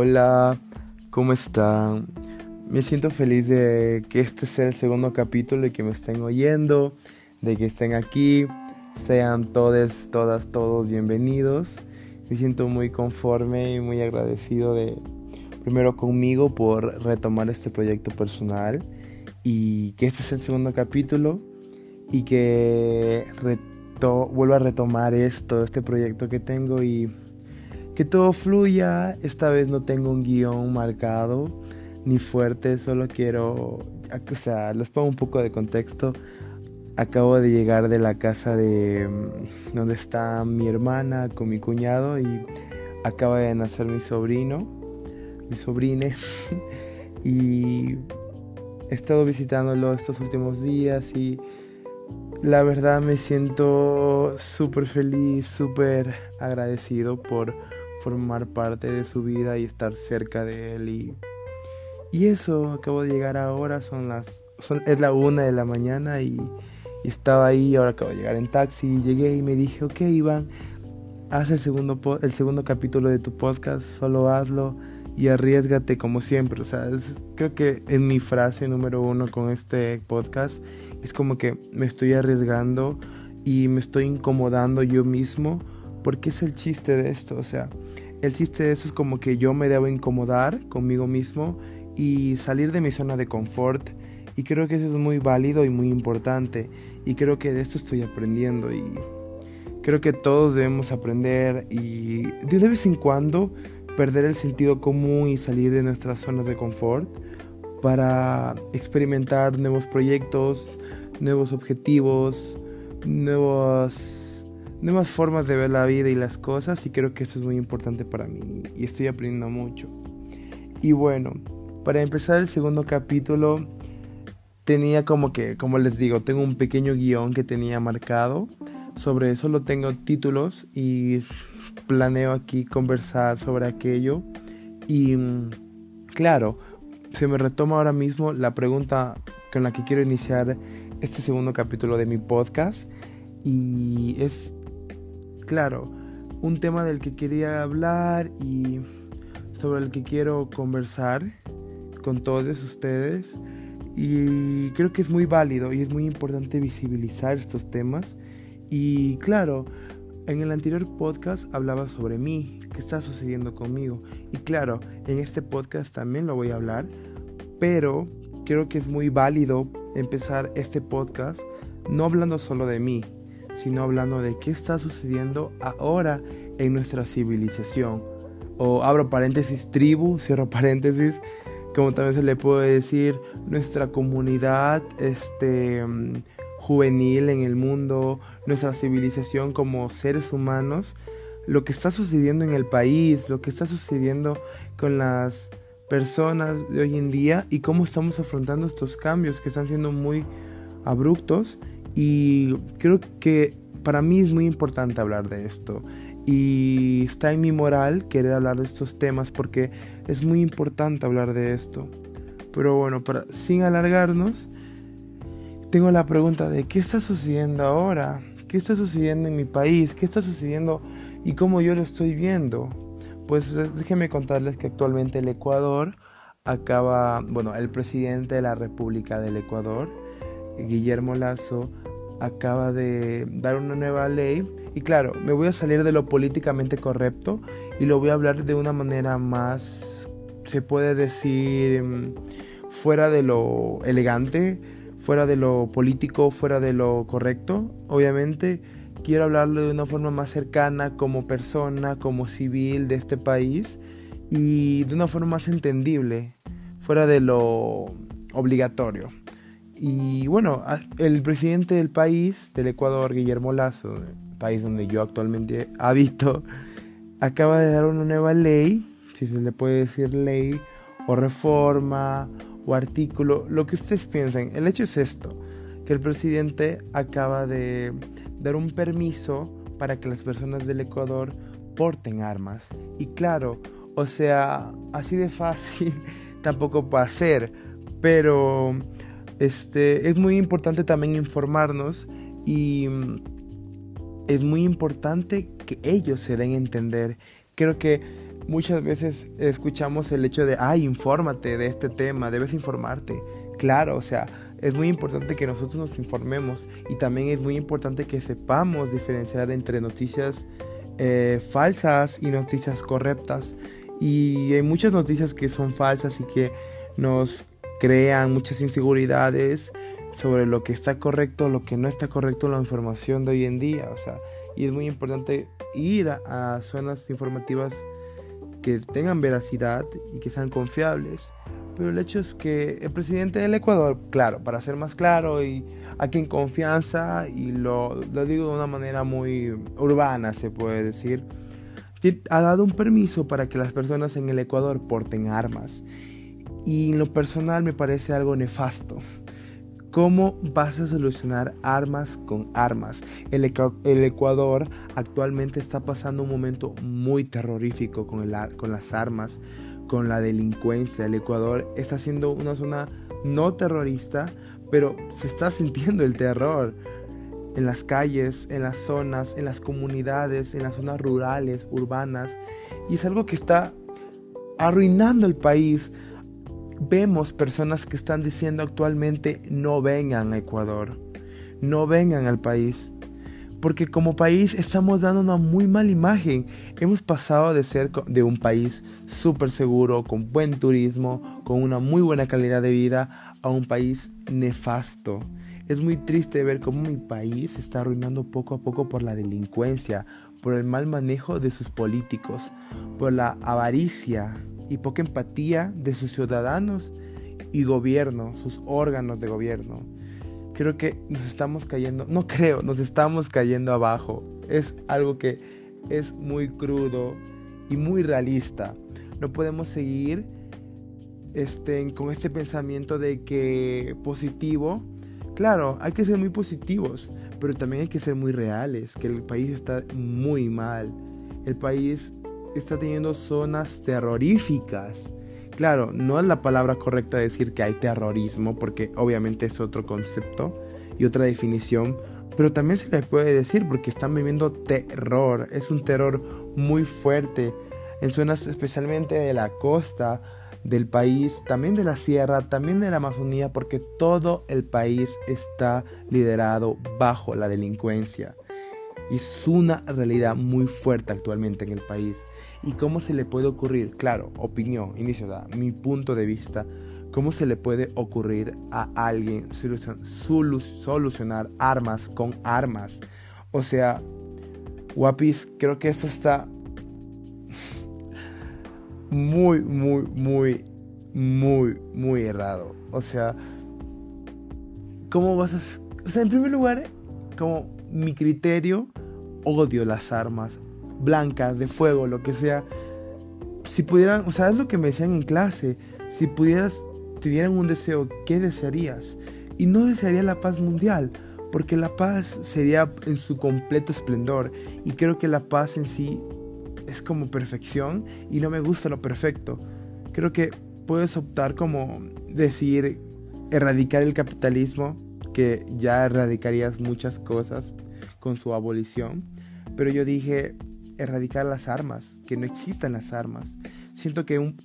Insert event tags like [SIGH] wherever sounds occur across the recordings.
Hola, ¿cómo están? Me siento feliz de que este sea el segundo capítulo y que me estén oyendo, de que estén aquí. Sean todos, todas, todos bienvenidos. Me siento muy conforme y muy agradecido de, primero conmigo por retomar este proyecto personal y que este es el segundo capítulo y que vuelva a retomar esto, este proyecto que tengo y que todo fluya. Esta vez no tengo un guion marcado ni fuerte, solo quiero, o sea, les pongo un poco de contexto. Acabo de llegar de la casa de mm, donde está mi hermana con mi cuñado y acaba de nacer mi sobrino, mi sobrine. [LAUGHS] y he estado visitándolo estos últimos días y la verdad me siento súper feliz, súper agradecido por formar parte de su vida y estar cerca de él y, y eso, acabo de llegar ahora, son las, es la una de la mañana y, estaba ahí, ahora acabo de llegar en taxi, llegué y me dije, ok Iván, haz el segundo, el segundo capítulo de tu podcast, solo hazlo y arriesgate como siempre, o sea, creo que en mi frase número uno con este podcast es como que me estoy arriesgando y me estoy incomodando yo mismo porque es el chiste de esto, o sea, el chiste de eso es como que yo me debo incomodar conmigo mismo y salir de mi zona de confort. Y creo que eso es muy válido y muy importante. Y creo que de esto estoy aprendiendo. Y creo que todos debemos aprender y de vez en cuando perder el sentido común y salir de nuestras zonas de confort para experimentar nuevos proyectos, nuevos objetivos, nuevos nuevas formas de ver la vida y las cosas y creo que eso es muy importante para mí y estoy aprendiendo mucho. Y bueno, para empezar el segundo capítulo tenía como que, como les digo, tengo un pequeño guion que tenía marcado. Sobre eso lo tengo títulos y planeo aquí conversar sobre aquello. Y claro, se me retoma ahora mismo la pregunta con la que quiero iniciar este segundo capítulo de mi podcast. Y es claro, un tema del que quería hablar y sobre el que quiero conversar con todos ustedes. Y creo que es muy válido y es muy importante visibilizar estos temas. Y claro, en el anterior podcast hablaba sobre mí, qué está sucediendo conmigo. Y claro, en este podcast también lo voy a hablar, pero creo que es muy válido empezar este podcast no hablando solo de mí, sino hablando de qué está sucediendo ahora en nuestra civilización. O abro paréntesis, tribu, [LAUGHS] cierro paréntesis, como también se le puede decir, nuestra comunidad este, mm, juvenil en el mundo, nuestra civilización como seres humanos, lo que está sucediendo en el país, lo que está sucediendo con las personas de hoy en día y cómo estamos afrontando estos cambios que están siendo muy abruptos y creo que para mí es muy importante hablar de esto. Y está en mi moral querer hablar de estos temas porque es muy importante hablar de esto. Pero bueno, para, sin alargarnos, tengo la pregunta de qué está sucediendo ahora, qué está sucediendo en mi país, qué está sucediendo y cómo yo lo estoy viendo. Pues déjenme contarles que actualmente el Ecuador acaba, bueno, el presidente de la República del Ecuador, Guillermo Lazo, acaba de dar una nueva ley y claro, me voy a salir de lo políticamente correcto y lo voy a hablar de una manera más, se puede decir, mm, fuera de lo elegante, fuera de lo político, fuera de lo correcto. Obviamente quiero hablarlo de una forma más cercana como persona, como civil de este país y de una forma más entendible, fuera de lo obligatorio. Y bueno, el presidente del país, del Ecuador, Guillermo Lazo, país donde yo actualmente habito, [LAUGHS] acaba de dar una nueva ley, si se le puede decir ley, o reforma, o artículo, lo que ustedes piensen. El hecho es esto, que el presidente acaba de dar un permiso para que las personas del Ecuador porten armas. Y claro, o sea, así de fácil [LAUGHS] tampoco va ser, pero este, es muy importante también informarnos y mm, es muy importante que ellos se den a entender. Creo que muchas veces escuchamos el hecho de, ay, infórmate de este tema, debes informarte. Claro, o sea, es muy importante que nosotros nos informemos y también es muy importante que sepamos diferenciar entre noticias eh, falsas y noticias correctas. Y hay muchas noticias que son falsas y que nos crean muchas inseguridades sobre lo que está correcto, lo que no está correcto en la información de hoy en día. O sea, y es muy importante ir a, zonas informativas que tengan veracidad y que sean confiables. Pero el hecho es que el presidente del Ecuador, claro, para ser más claro y aquí en confianza, y lo, lo digo de una manera muy urbana, se puede decir, ha dado un permiso para que las personas en el Ecuador porten armas. Y en lo personal me parece algo nefasto. ¿Cómo vas a solucionar armas con armas? El, Ecuador actualmente está pasando un momento muy terrorífico con, el, con las armas, con la delincuencia. El Ecuador está siendo una zona no terrorista, pero se está sintiendo el terror en las calles, en las zonas, en las comunidades, en las zonas rurales, urbanas. Y es algo que está arruinando el país, vemos personas que están diciendo actualmente no vengan a Ecuador, no vengan al país. Porque como país estamos dando una muy mala imagen. Hemos pasado de ser de un país súper seguro, con buen turismo, con una muy buena calidad de vida, a un país nefasto. Es muy triste ver cómo mi país se está arruinando poco a poco por la delincuencia, por el mal manejo de sus políticos, por la avaricia, y poca empatía de sus ciudadanos y gobierno, sus órganos de gobierno. Creo que nos estamos cayendo, no creo, nos estamos cayendo abajo. Es algo que es muy crudo y muy realista. No podemos seguir este, con este pensamiento de que positivo, claro, hay que ser muy positivos, pero también hay que ser muy reales, que el país está muy mal. El país está teniendo zonas terroríficas. Claro, no es la palabra correcta decir que hay terrorismo, porque obviamente es otro concepto y otra definición, pero también se le puede decir porque están viviendo terror, es un terror muy fuerte en zonas especialmente de la costa del país, también de la sierra, también de la Amazonía, porque todo el país está liderado bajo la delincuencia. Y es una realidad muy fuerte actualmente en el país. ¿Y cómo se le puede ocurrir? Claro, opinión, inicio, mi punto de vista. ¿Cómo se le puede ocurrir a alguien solucionar armas con armas? O sea, guapis, creo que esto está muy, muy, muy, muy, muy errado. O sea, ¿cómo vas a... O sea, en primer lugar, como mi criterio, odio las armas, blancas, de fuego, lo que sea. Si pudieran, o sea, es lo que me decían en clase, si pudieras, te un deseo, ¿qué desearías? Y no desearía la paz mundial, porque la paz sería en su completo esplendor. Y creo que la paz en sí es como perfección y no me gusta lo perfecto. Creo que puedes optar como decir erradicar el capitalismo, que ya erradicarías muchas cosas con su abolición. Pero yo dije, erradicar las armas, que no existan las armas. Siento que un,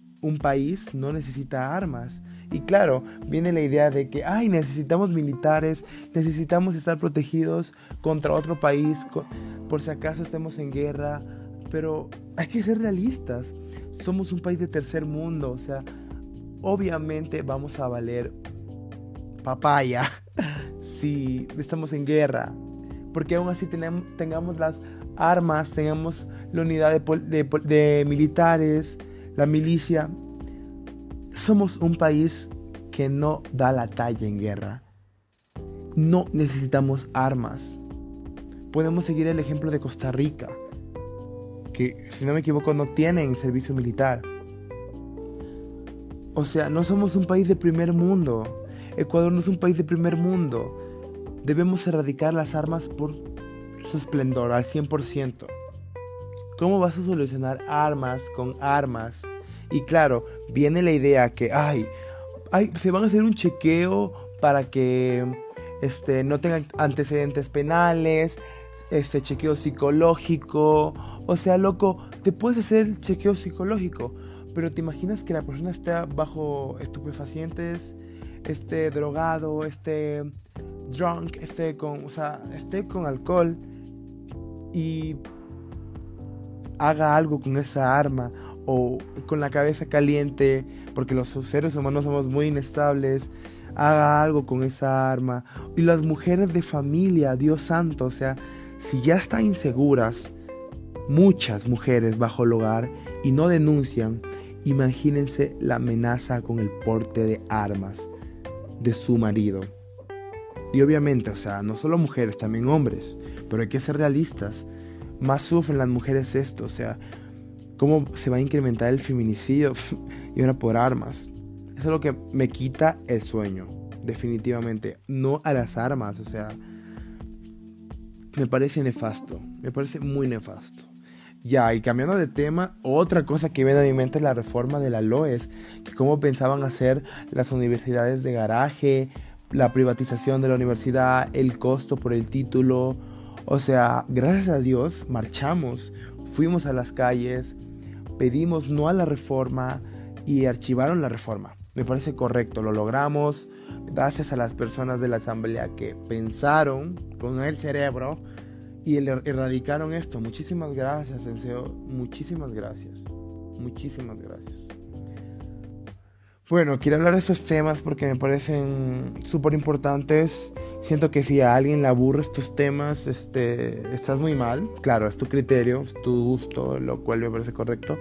país no necesita armas. Y claro, viene la idea de que, ay, necesitamos militares, necesitamos estar protegidos contra otro país, por si acaso estemos en guerra. Pero hay que ser realistas. Somos un país de tercer mundo, o sea, obviamente vamos a valer papaya [LAUGHS] si estamos en guerra. Porque aún así tenemos, tengamos las armas, tengamos la unidad de, militares, la milicia. Somos un país que no da la talla en guerra. No necesitamos armas. Podemos seguir el ejemplo de Costa Rica, que si no me equivoco no tienen servicio militar. O sea, no somos un país de primer mundo. Ecuador no es un país de primer mundo. Debemos erradicar las armas por su esplendor al 100%. ¿Cómo vas a solucionar armas con armas? Y claro, viene la idea que, ay, ay se van a hacer un chequeo para que este, no tengan antecedentes penales, este chequeo psicológico. O sea, loco, te puedes hacer el chequeo psicológico, pero te imaginas que la persona está bajo estupefacientes, esté drogado, esté drunk, esté con, o sea, esté con alcohol y haga algo con esa arma o con la cabeza caliente, porque los seres humanos somos muy inestables, haga algo con esa arma. Y las mujeres de familia, Dios santo, o sea, si ya están inseguras, muchas mujeres bajo el hogar y no denuncian, imagínense la amenaza con el porte de armas de su marido. Y obviamente, o sea, no solo mujeres, también hombres, pero hay que ser realistas. Más sufren las mujeres esto, o sea, cómo se va a incrementar el feminicidio [LAUGHS] y ahora por armas. Eso es lo que me quita el sueño, definitivamente. No a las armas, o sea, me parece nefasto, me parece muy nefasto. Ya, y cambiando de tema, otra cosa que viene a mi mente es la reforma de la LOES, que cómo pensaban hacer las universidades de garaje, la privatización de la universidad, el costo por el título. O sea, gracias a Dios marchamos, fuimos a las calles, pedimos no a la reforma y archivaron la reforma. Me parece correcto, lo logramos gracias a las personas de la asamblea que pensaron con el cerebro y erradicaron esto. Muchísimas gracias, Senseo. Muchísimas gracias. Muchísimas gracias. Bueno, quiero hablar de estos temas porque me parecen súper importantes. Siento que si a alguien le aburre estos temas, este, estás muy mal. Claro, es tu criterio, es tu gusto, lo cual me parece correcto.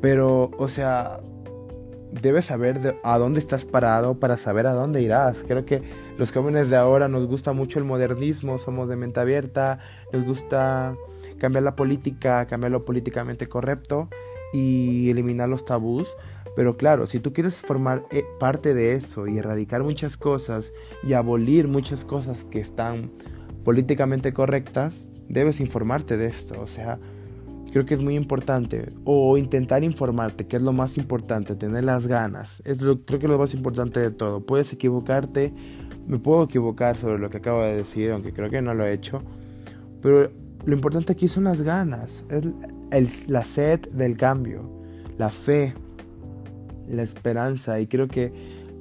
Pero, o sea, debes saber a dónde estás parado para saber a dónde irás. Creo que los jóvenes de ahora nos gusta mucho el modernismo, somos de mente abierta, nos gusta cambiar la política, cambiar lo políticamente correcto y eliminar los tabús. Pero claro, si tú quieres formar eh, parte de eso y erradicar muchas cosas y abolir muchas cosas que están políticamente correctas, debes informarte de esto. O sea, creo que es muy importante. O intentar informarte, que es lo más importante, tener las ganas. Es lo, creo que es lo más importante de todo. Puedes equivocarte, me puedo equivocar sobre lo que acabo de decir, aunque creo que no lo he hecho. Pero lo importante aquí son las ganas, es la sed del cambio, la fe, la esperanza. Y creo que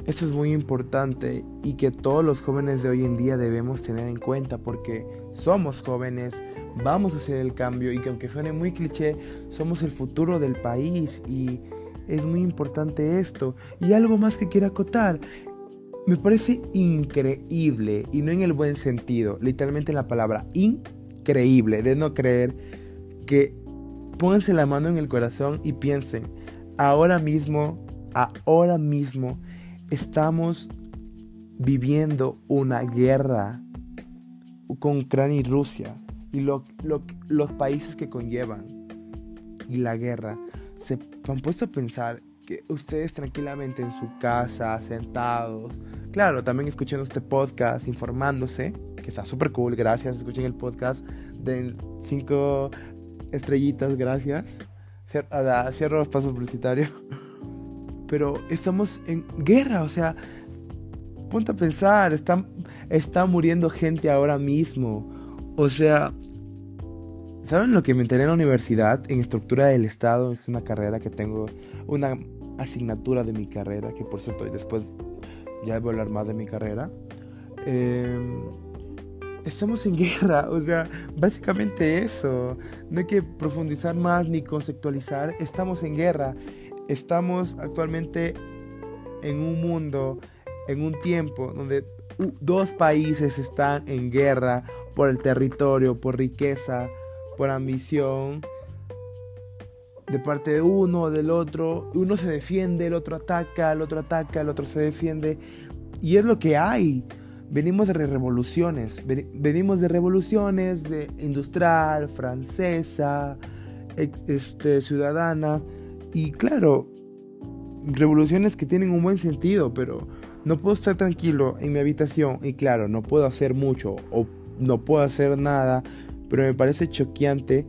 esto es muy importante y que todos los jóvenes de hoy en día debemos tener en cuenta porque somos jóvenes, vamos a hacer el cambio y que aunque suene muy cliché, somos el futuro del país y es muy importante esto. Y algo más que quiero acotar, me parece increíble y no en el buen sentido, literalmente la palabra increíble, de no creer que pónganse la mano en el corazón y piensen, ahora mismo, ahora mismo, estamos viviendo una guerra con Ucrania y Rusia y los países que conllevan y la guerra se han puesto a pensar que ustedes tranquilamente en su casa, sentados, claro, también escuchando este podcast, informándose, que está súper cool, gracias, escuchen el podcast, de cinco estrellitas, gracias. Cierro los pasos publicitarios [LAUGHS] pero estamos en guerra, o sea, ponte a pensar, está, está muriendo gente ahora mismo. O sea, ¿saben lo que me enteré en la universidad? En estructura del Estado, es una carrera que tengo, una asignatura de mi carrera, que por cierto después ya voy a hablar más de mi carrera. Em, estamos en guerra, [LAUGHS] o sea, básicamente eso. No hay que profundizar más ni conceptualizar, estamos en guerra. Estamos actualmente en un mundo, en un tiempo donde dos países están en guerra por el territorio, por riqueza, por ambición, de parte de uno o del otro. Uno se defiende, el otro ataca, el otro ataca, el otro se defiende. Y es lo que hay. Venimos de revoluciones, venimos de revoluciones de industrial, francesa, este, ciudadana. Y claro, revoluciones que tienen un buen sentido, pero no puedo estar tranquilo en mi habitación y claro, no puedo hacer mucho o no puedo hacer nada, pero me parece choqueante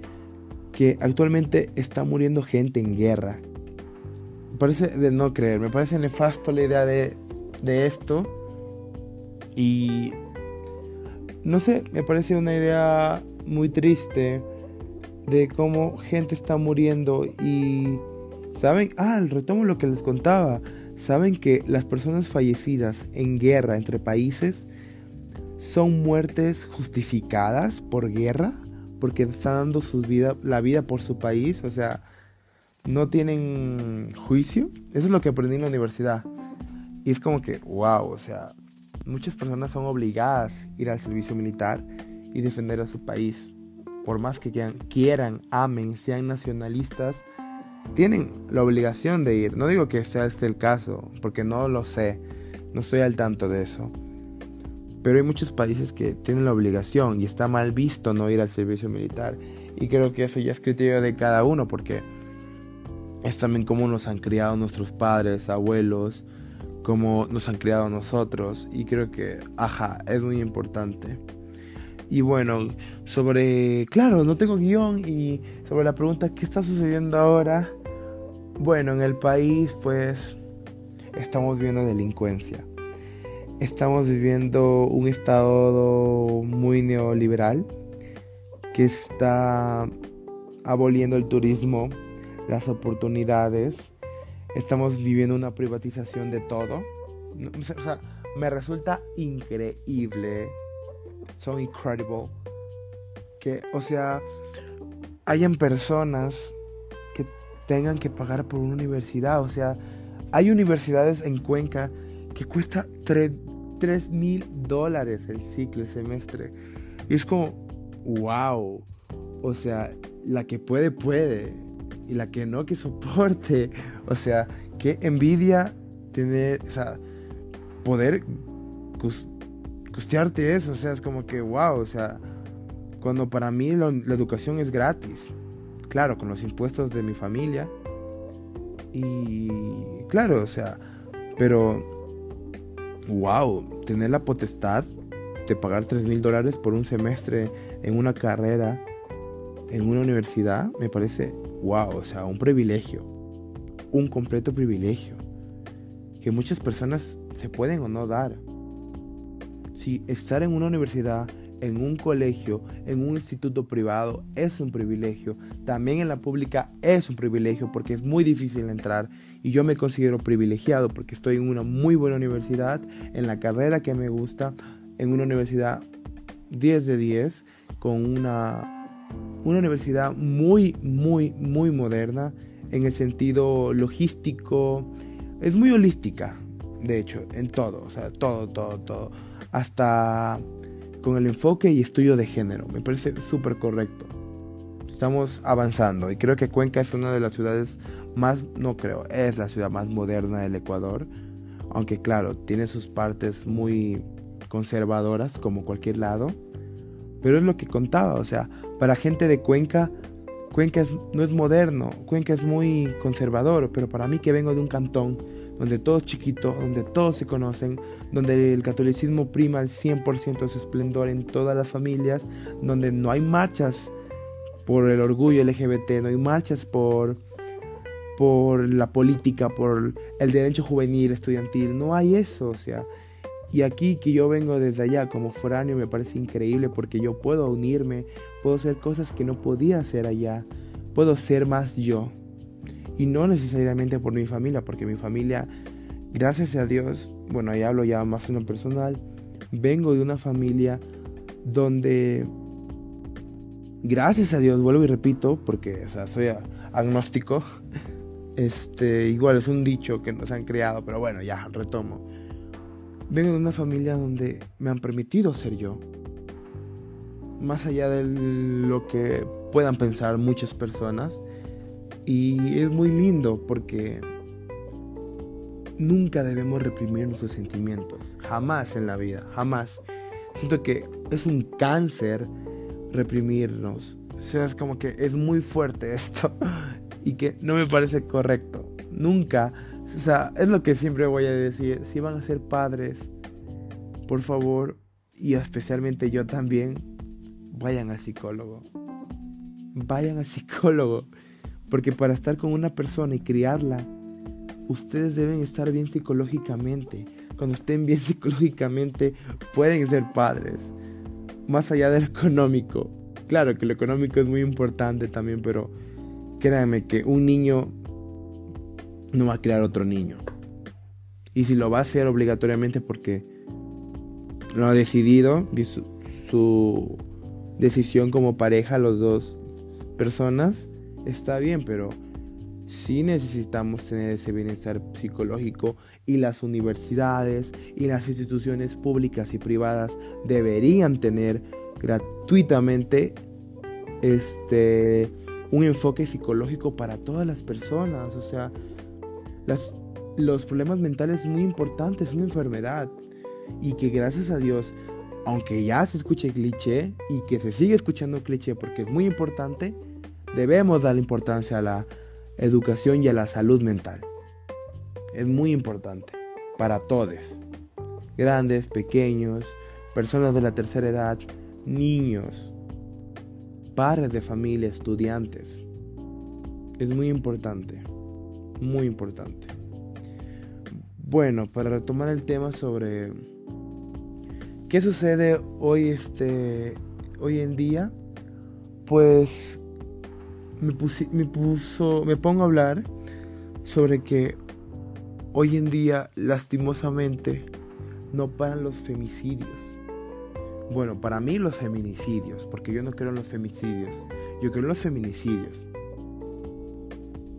que actualmente está muriendo gente en guerra. Me parece de no creer, me parece nefasto la idea de, de esto y no sé, me parece una idea muy triste de cómo gente está muriendo y saben, ah, retomo lo que les contaba, saben que las personas fallecidas en guerra entre países son muertes justificadas por guerra, porque están dando su vida, la vida por su país, o sea, no tienen juicio. Eso es lo que aprendí en la universidad. Y es como que, wow, o sea, muchas personas son obligadas a ir al servicio militar y defender a su país. Por más que quieran, quieran, amen, sean nacionalistas, tienen la obligación de ir. No digo que sea este el caso, porque no lo sé, no estoy al tanto de eso. Pero hay muchos países que tienen la obligación y está mal visto no ir al servicio militar. Y creo que eso ya es criterio de cada uno, porque es también como nos han criado nuestros padres, abuelos, como nos han criado nosotros. Y creo que, ajá, es muy importante. Y bueno, sobre, claro, no tengo guion y sobre la pregunta, ¿qué está sucediendo ahora? Bueno, en el país pues estamos viviendo delincuencia. Estamos viviendo un estado muy neoliberal que está aboliendo el turismo, las oportunidades. Estamos viviendo una privatización de todo. O sea, me resulta increíble son incredible. Que, o sea, hayan personas que tengan que pagar por una universidad. O sea, hay universidades en Cuenca que cuesta 3 mil dólares el ciclo, el semestre. Y es como, wow. O sea, la que puede, puede. Y la que no, que soporte. [LAUGHS] O sea, qué envidia tener, o sea, poder costearte eso, o sea, es como que, wow, o sea, cuando para mí la, educación es gratis, claro, con los impuestos de mi familia, y claro, o sea, pero, wow, tener la potestad de pagar 3 mil dólares por un semestre en una carrera, en una universidad, me parece, wow, o sea, un privilegio, un completo privilegio, que muchas personas se pueden o no dar si estar en una universidad, en un colegio, en un instituto privado es un privilegio, también en la pública es un privilegio porque es muy difícil entrar y yo me considero privilegiado porque estoy en una muy buena universidad, en la carrera que me gusta, en una universidad 10 de 10, con una, una universidad muy, muy, muy moderna en el sentido logístico, es muy holística, de hecho, en todo, o sea, todo, todo, todo hasta con el enfoque y estudio de género. Me parece súper correcto. Estamos avanzando y creo que Cuenca es una de las ciudades más, no creo, es la ciudad más moderna del Ecuador. Aunque claro, tiene sus partes muy conservadoras como cualquier lado. Pero es lo que contaba, o sea, para gente de Cuenca, Cuenca no es moderno, Cuenca es muy conservador, pero para mí que vengo de un cantón donde todo es chiquito, donde todos se conocen, donde el catolicismo prima al 100% de su esplendor en todas las familias, donde no hay marchas por el orgullo LGBT, no hay marchas por, por la política, por el derecho juvenil, estudiantil, no hay eso, o sea. Y aquí que yo vengo desde allá como foráneo me parece increíble porque yo puedo unirme, puedo hacer cosas que no podía hacer allá, puedo ser más yo. Y no necesariamente por mi familia, porque mi familia, gracias a Dios, bueno, ahí hablo ya más en lo personal, vengo de una familia donde, gracias a Dios, vuelvo y repito, porque, o sea, soy agnóstico, [LAUGHS] este, igual es un dicho que nos han creado, pero bueno, ya, retomo. Vengo de una familia donde me han permitido ser yo. Más allá de lo que puedan pensar muchas personas, y es muy lindo porque nunca debemos reprimir nuestros sentimientos. Jamás en la vida, jamás. Siento que es un cáncer reprimirnos. O sea, es como que es muy fuerte [LAUGHS] esto y que no me parece correcto. Nunca. O sea, es lo que siempre voy a decir. Si van a ser padres, por favor, y especialmente yo también, vayan al psicólogo. Vayan al psicólogo. Porque para estar con una persona y criarla, ustedes deben estar bien psicológicamente. Cuando estén bien [LAUGHS] psicológicamente, pueden ser padres. Más allá de lo económico. claro que lo económico es muy importante también, pero créanme que un niño no va a crear otro niño. Y si lo va a hacer obligatoriamente porque lo ha decidido, su, su decisión como pareja, los dos personas, está bien, pero sí necesitamos tener ese bienestar psicológico y las universidades y las instituciones públicas y privadas deberían tener gratuitamente este un enfoque psicológico para todas las personas, o sea, las, los problemas mentales es muy importante, es una enfermedad. Y que gracias a Dios, aunque ya se escuche cliché y que se sigue escuchando cliché porque es muy importante, debemos dar importancia a la educación y a la salud mental. Es muy importante para todos, grandes, pequeños, personas de la tercera edad, niños, padres de familia, estudiantes. Es muy importante, muy importante. Bueno, para retomar el tema sobre qué sucede hoy, este, hoy en día, pues me, me, puso, me pongo a hablar sobre que hoy en día, lastimosamente, no paran los femicidios. Bueno, para mí los feminicidios, porque yo no creo en los femicidios, yo creo en los feminicidios.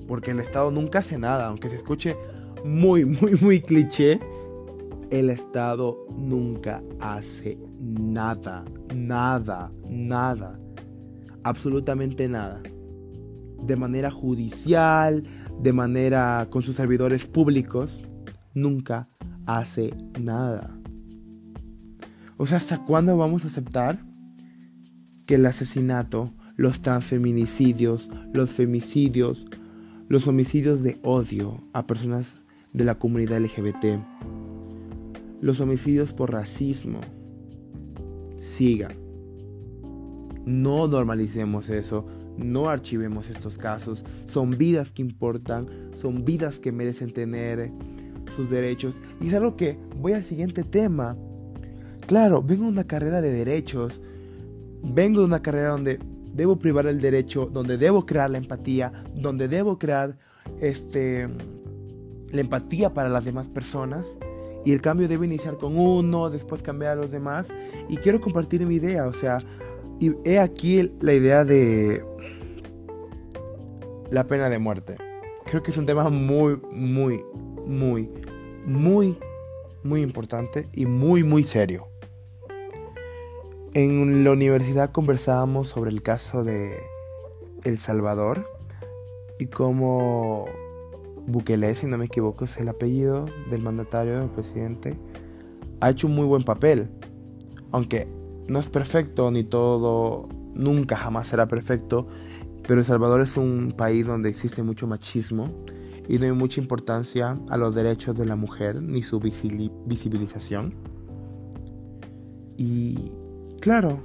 Porque el Estado nunca hace nada, aunque se escuche muy, muy, muy cliché, el Estado nunca hace nada, nada, nada, absolutamente nada de manera judicial, de manera con sus servidores públicos, nunca hace nada. O sea, ¿hasta cuándo vamos a aceptar que el asesinato, los transfeminicidios, los femicidios, los homicidios de odio a personas de la comunidad LGBT, los homicidios por racismo, sigan? No normalicemos eso, no archivemos estos casos. Son vidas que importan, son vidas que merecen tener sus derechos. Y es algo que voy al siguiente tema. Claro, vengo de una carrera de derechos. Vengo de una carrera donde debo privar el derecho, donde debo crear la empatía, donde debo crear este la empatía para las demás personas. Y el cambio debe iniciar con uno, después cambiar a los demás. Y quiero compartir mi idea, o sea, y he aquí la idea de la pena de muerte. Creo que es un tema muy, muy, muy, muy, muy importante y muy, muy serio. En la universidad conversábamos sobre el caso de El Salvador y cómo Bukele, si no me equivoco, es el apellido del mandatario del presidente, ha hecho un muy buen papel. Aunque no es perfecto ni todo, nunca jamás será perfecto, pero El Salvador es un país donde existe mucho machismo y no hay mucha importancia a los derechos de la mujer ni su visibilización. Y claro,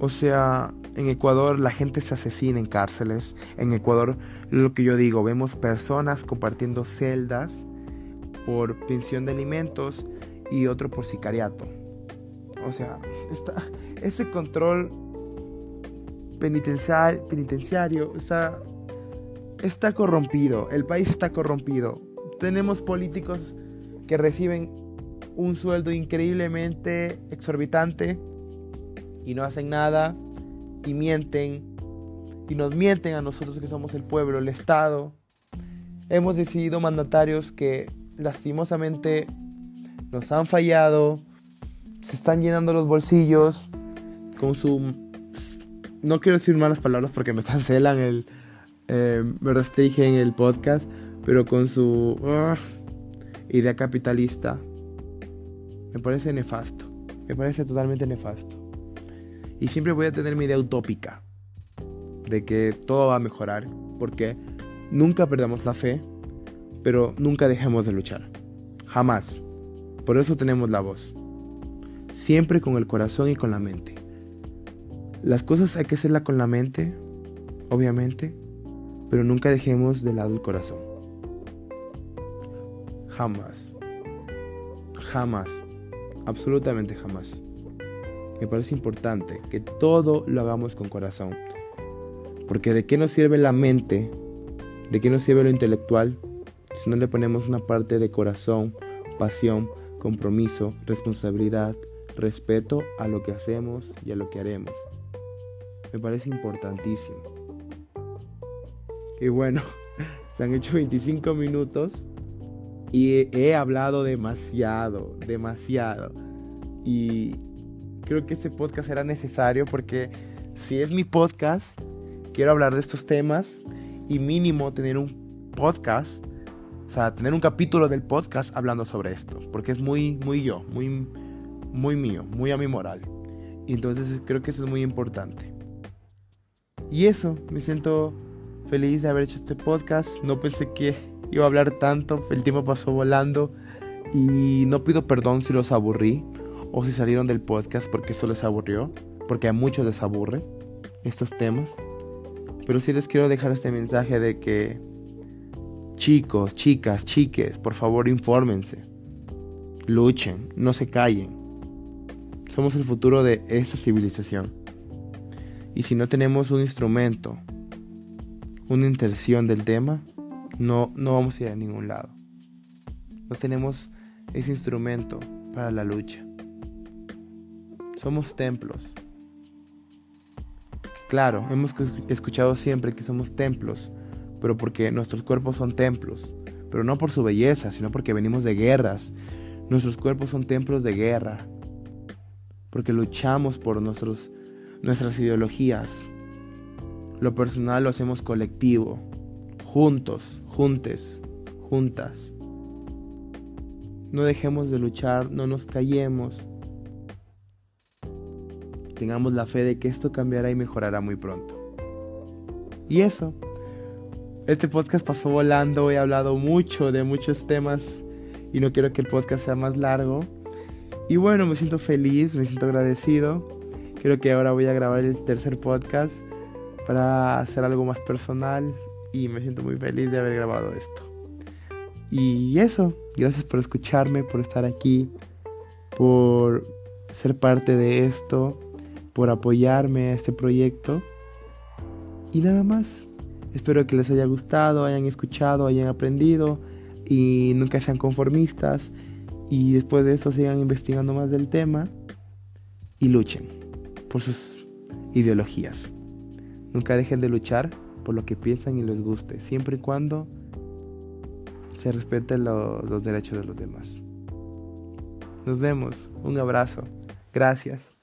o sea, en Ecuador la gente se asesina en cárceles. En Ecuador, lo que yo digo, vemos personas compartiendo celdas por pensión de alimentos y otro por sicariato. O sea, está, ese control penitenciario, penitenciario está, está corrompido, el país está corrompido. Tenemos políticos que reciben un sueldo increíblemente exorbitante y no hacen nada y mienten y nos mienten a nosotros que somos el pueblo, el Estado. Hemos decidido mandatarios que lastimosamente nos han fallado, se están llenando los bolsillos con su no quiero decir malas palabras porque me [LAUGHS] cancelan el. Me restringen el podcast. Pero con su idea capitalista. Me parece nefasto. Me parece totalmente nefasto. Y siempre voy a tener mi idea utópica. De que todo va a mejorar. Porque nunca perdamos la fe. Pero nunca dejemos de luchar. Jamás. Por eso tenemos la voz. Siempre con el corazón y con la mente. Las cosas hay que hacerlas con la mente, obviamente, pero nunca dejemos de lado el corazón. Jamás. Jamás. Absolutamente jamás. me parece importante que todo lo hagamos con corazón. Porque de qué nos sirve la mente, de qué nos sirve lo intelectual, si no le ponemos una parte de corazón, pasión, compromiso, responsabilidad, respeto a lo que hacemos y a lo que haremos. Me parece importantísimo. Y bueno, [LAUGHS] se han hecho 25 minutos y he, hablado demasiado, demasiado. Y creo que este podcast era necesario porque si es mi podcast, quiero hablar de estos temas y mínimo tener un podcast, o sea, tener un capítulo del podcast hablando sobre esto, porque es muy, muy yo, muy, muy mío, muy a mi moral. Y entonces creo que eso es muy importante. Y eso, me siento feliz de haber hecho este podcast. No pensé que iba a hablar tanto, el tiempo pasó volando. Y no pido perdón si los aburrí o si salieron del podcast porque esto les aburrió, porque a muchos les aburre estos temas. Pero sí les quiero dejar este mensaje de que chicos, chicas, chiques, por favor infórmense. Luchen, no se callen. Somos el futuro de esta civilización. Y si no tenemos un instrumento, una intención del tema, no, no vamos a ir a ningún lado. No tenemos ese instrumento para la lucha. Somos templos. Claro, hemos escuchado siempre que somos templos, pero porque nuestros cuerpos son templos, pero no por su belleza, sino porque venimos de guerras. Nuestros cuerpos son templos de guerra, porque luchamos por nuestros nuestras ideologías. Lo personal lo hacemos colectivo, juntos, juntes, juntas. No dejemos de luchar, no nos callemos. Tengamos la fe de que esto cambiará y mejorará muy pronto. Y eso. Este podcast pasó volando, he hablado mucho de muchos temas y no quiero que el podcast sea más largo. Y bueno, me siento feliz, me siento agradecido Creo que ahora voy a grabar el tercer podcast para hacer algo más personal y me siento muy feliz de haber grabado esto. Y eso, gracias por escucharme, por estar aquí, por ser parte de esto, por apoyarme a este proyecto. Y nada más. Espero que les haya gustado, hayan escuchado, hayan aprendido y nunca sean conformistas. Y después de eso sigan investigando más del tema y luchen por sus ideologías. Nunca dejen de luchar por lo que piensan y les guste, siempre y cuando se respeten los derechos de los demás. Nos vemos, un abrazo, gracias.